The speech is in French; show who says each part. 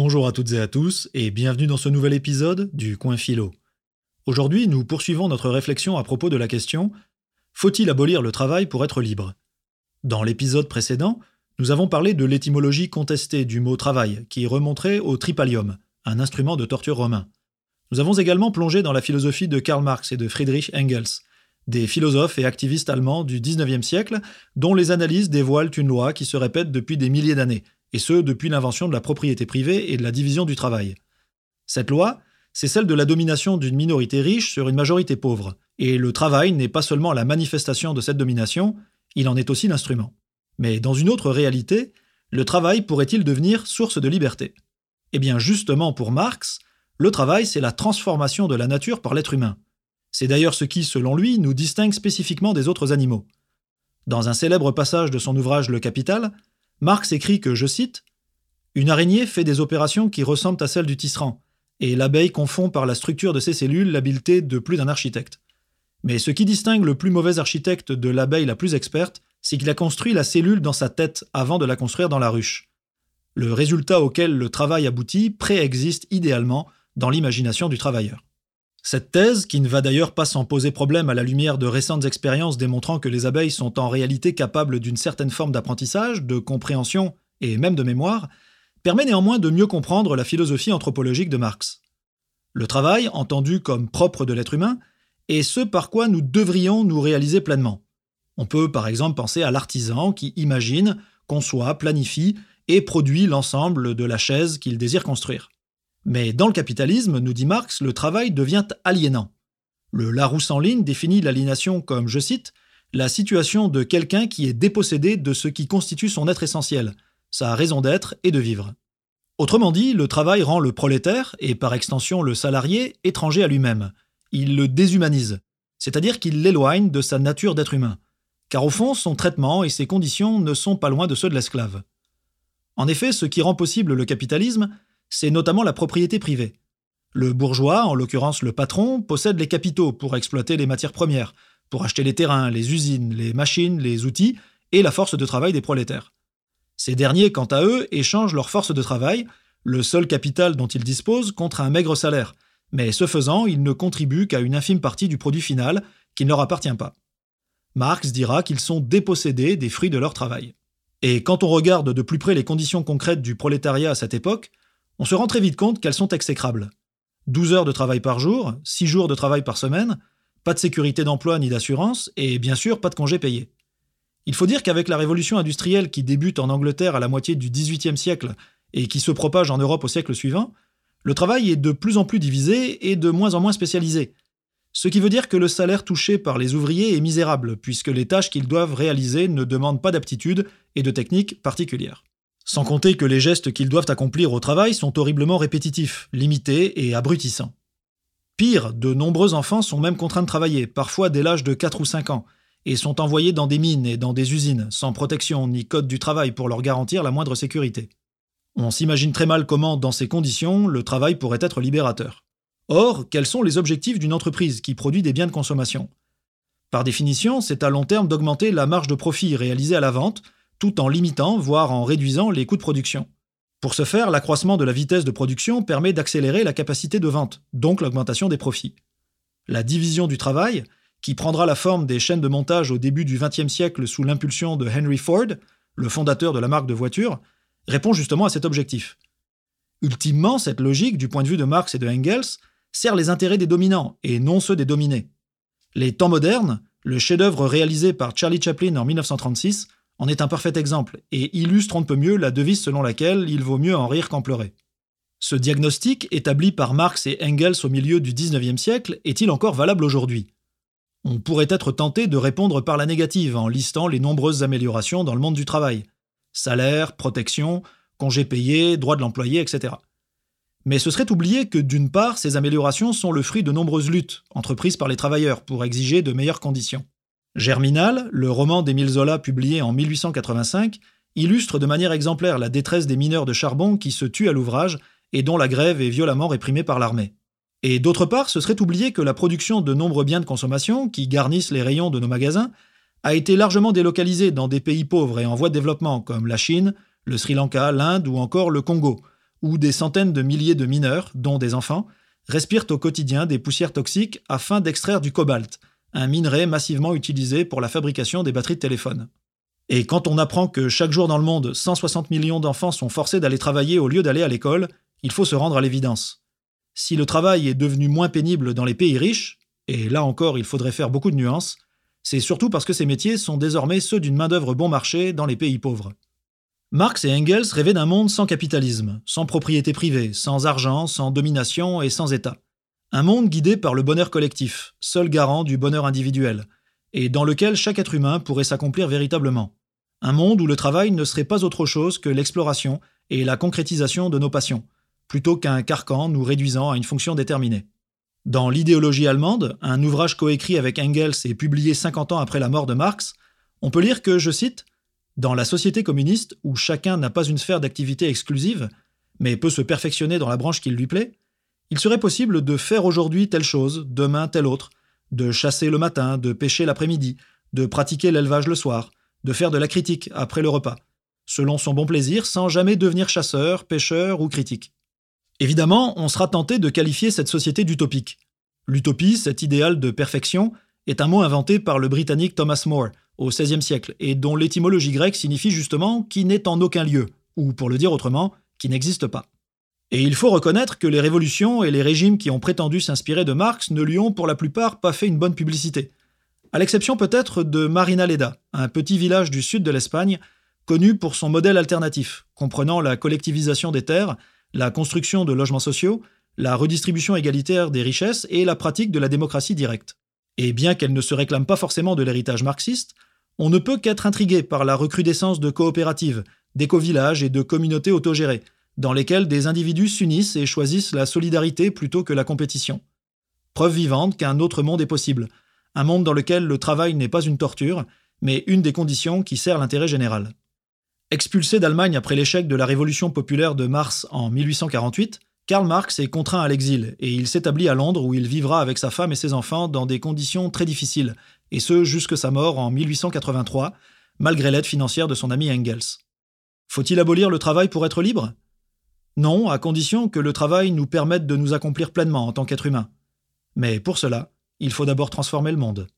Speaker 1: Bonjour à toutes et à tous et bienvenue dans ce nouvel épisode du Coin Philo. Aujourd'hui, nous poursuivons notre réflexion à propos de la question Faut-il abolir le travail pour être libre? Dans l'épisode précédent, nous avons parlé de l'étymologie contestée du mot travail, qui remonterait au tripalium, un instrument de torture romain. Nous avons également plongé dans la philosophie de Karl Marx et de Friedrich Engels, des philosophes et activistes allemands du XIXe siècle, dont les analyses dévoilent une loi qui se répète depuis des milliers d'années, et ce depuis l'invention de la propriété privée et de la division du travail. Cette loi, c'est celle de la domination d'une minorité riche sur une majorité pauvre, et le travail n'est pas seulement la manifestation de cette domination, il en est aussi l'instrument. Mais dans une autre réalité, le travail pourrait-il devenir source de liberté? Eh bien justement pour Marx, le travail c'est la transformation de la nature par l'être humain. C'est d'ailleurs ce qui, selon lui, nous distingue spécifiquement des autres animaux. Dans un célèbre passage de son ouvrage Le Capital, Marx écrit que, je cite, Une araignée fait des opérations qui ressemblent à celles du tisserand, et l'abeille confond par la structure de ses cellules l'habileté de plus d'un architecte. Mais ce qui distingue le plus mauvais architecte de l'abeille la plus experte, c'est qu'il a construit la cellule dans sa tête avant de la construire dans la ruche. Le résultat auquel le travail aboutit préexiste idéalement dans l'imagination du travailleur. Cette thèse, qui ne va d'ailleurs pas s'en poser problème à la lumière de récentes expériences démontrant que les abeilles sont en réalité capables d'une certaine forme d'apprentissage, de compréhension et même de mémoire, permet néanmoins de mieux comprendre la philosophie anthropologique de Marx. Le travail, entendu comme propre de l'être humain, est ce par quoi nous devrions nous réaliser pleinement. On peut par exemple penser à l'artisan qui imagine, conçoit, planifie et produit l'ensemble de la chaise qu'il désire construire. Mais dans le capitalisme, nous dit Marx, le travail devient aliénant. Le Larousse en ligne définit l'aliénation comme, je cite, la situation de quelqu'un qui est dépossédé de ce qui constitue son être essentiel, sa raison d'être et de vivre. Autrement dit, le travail rend le prolétaire, et par extension le salarié, étranger à lui-même. Il le déshumanise, c'est-à-dire qu'il l'éloigne de sa nature d'être humain. Car au fond, son traitement et ses conditions ne sont pas loin de ceux de l'esclave. En effet, ce qui rend possible le capitalisme, c'est notamment la propriété privée. Le bourgeois, en l'occurrence le patron, possède les capitaux pour exploiter les matières premières, pour acheter les terrains, les usines, les machines, les outils et la force de travail des prolétaires. Ces derniers, quant à eux, échangent leur force de travail, le seul capital dont ils disposent, contre un maigre salaire, mais ce faisant, ils ne contribuent qu'à une infime partie du produit final qui ne leur appartient pas. Marx dira qu'ils sont dépossédés des fruits de leur travail. Et quand on regarde de plus près les conditions concrètes du prolétariat à cette époque, on se rend très vite compte qu'elles sont exécrables. 12 heures de travail par jour, 6 jours de travail par semaine, pas de sécurité d'emploi ni d'assurance, et bien sûr pas de congés payés. Il faut dire qu'avec la révolution industrielle qui débute en Angleterre à la moitié du XVIIIe siècle et qui se propage en Europe au siècle suivant, le travail est de plus en plus divisé et de moins en moins spécialisé. Ce qui veut dire que le salaire touché par les ouvriers est misérable, puisque les tâches qu'ils doivent réaliser ne demandent pas d'aptitude et de techniques particulières. Sans compter que les gestes qu'ils doivent accomplir au travail sont horriblement répétitifs, limités et abrutissants. Pire, de nombreux enfants sont même contraints de travailler, parfois dès l'âge de 4 ou 5 ans, et sont envoyés dans des mines et dans des usines, sans protection ni code du travail pour leur garantir la moindre sécurité. On s'imagine très mal comment, dans ces conditions, le travail pourrait être libérateur. Or, quels sont les objectifs d'une entreprise qui produit des biens de consommation? Par définition, c'est à long terme d'augmenter la marge de profit réalisée à la vente, tout en limitant, voire en réduisant les coûts de production. Pour ce faire, l'accroissement de la vitesse de production permet d'accélérer la capacité de vente, donc l'augmentation des profits. La division du travail, qui prendra la forme des chaînes de montage au début du XXe siècle sous l'impulsion de Henry Ford, le fondateur de la marque de voitures, répond justement à cet objectif. Ultimement, cette logique, du point de vue de Marx et de Engels, sert les intérêts des dominants et non ceux des dominés. Les temps modernes, le chef-d'œuvre réalisé par Charlie Chaplin en 1936, en est un parfait exemple et illustre un peu mieux la devise selon laquelle il vaut mieux en rire qu'en pleurer. Ce diagnostic, établi par Marx et Engels au milieu du XIXe siècle, est-il encore valable aujourd'hui? On pourrait être tenté de répondre par la négative en listant les nombreuses améliorations dans le monde du travail. Salaire, protection, congés payés, droits de l'employé, etc. Mais ce serait oublier que d'une part, ces améliorations sont le fruit de nombreuses luttes entreprises par les travailleurs pour exiger de meilleures conditions. Germinal, le roman d'Émile Zola publié en 1885, illustre de manière exemplaire la détresse des mineurs de charbon qui se tuent à l'ouvrage et dont la grève est violemment réprimée par l'armée. Et d'autre part, ce serait oublier que la production de nombreux biens de consommation qui garnissent les rayons de nos magasins a été largement délocalisée dans des pays pauvres et en voie de développement comme la Chine, le Sri Lanka, l'Inde ou encore le Congo, où des centaines de milliers de mineurs, dont des enfants, respirent au quotidien des poussières toxiques afin d'extraire du cobalt, un minerai massivement utilisé pour la fabrication des batteries de téléphone. Et quand on apprend que chaque jour dans le monde, 160 millions d'enfants sont forcés d'aller travailler au lieu d'aller à l'école, il faut se rendre à l'évidence. Si le travail est devenu moins pénible dans les pays riches, et là encore il faudrait faire beaucoup de nuances, c'est surtout parce que ces métiers sont désormais ceux d'une main-d'œuvre bon marché dans les pays pauvres. Marx et Engels rêvaient d'un monde sans capitalisme, sans propriété privée, sans argent, sans domination et sans État. Un monde guidé par le bonheur collectif, seul garant du bonheur individuel, et dans lequel chaque être humain pourrait s'accomplir véritablement. Un monde où le travail ne serait pas autre chose que l'exploration et la concrétisation de nos passions, plutôt qu'un carcan nous réduisant à une fonction déterminée. Dans L'idéologie allemande, un ouvrage coécrit avec Engels et publié 50 ans après la mort de Marx, on peut lire que, je cite, dans la société communiste, où chacun n'a pas une sphère d'activité exclusive, mais peut se perfectionner dans la branche qui lui plaît, il serait possible de faire aujourd'hui telle chose, demain telle autre, de chasser le matin, de pêcher l'après-midi, de pratiquer l'élevage le soir, de faire de la critique après le repas, selon son bon plaisir, sans jamais devenir chasseur, pêcheur ou critique. Évidemment, on sera tenté de qualifier cette société d'utopique. L'utopie, cet idéal de perfection, est un mot inventé par le Britannique Thomas More, au XVIe siècle, et dont l'étymologie grecque signifie justement qui n'est en aucun lieu, ou pour le dire autrement, qui n'existe pas. Et il faut reconnaître que les révolutions et les régimes qui ont prétendu s'inspirer de Marx ne lui ont pour la plupart pas fait une bonne publicité. À l'exception peut-être de Marinaleda, un petit village du sud de l'Espagne, connu pour son modèle alternatif, comprenant la collectivisation des terres, la construction de logements sociaux, la redistribution égalitaire des richesses et la pratique de la démocratie directe. Et bien qu'elle ne se réclame pas forcément de l'héritage marxiste, on ne peut qu'être intrigué par la recrudescence de coopératives, d'éco-villages et de communautés autogérées, dans lesquelles des individus s'unissent et choisissent la solidarité plutôt que la compétition. Preuve vivante qu'un autre monde est possible, un monde dans lequel le travail n'est pas une torture, mais une des conditions qui sert l'intérêt général. Expulsé d'Allemagne après l'échec de la révolution populaire de mars en 1848, Karl Marx est contraint à l'exil et il s'établit à Londres où il vivra avec sa femme et ses enfants dans des conditions très difficiles, et ce jusque sa mort en 1883, malgré l'aide financière de son ami Engels. Faut-il abolir le travail pour être libre? Non, à condition que le travail nous permette de nous accomplir pleinement en tant qu'être humain. Mais pour cela, il faut d'abord transformer le monde.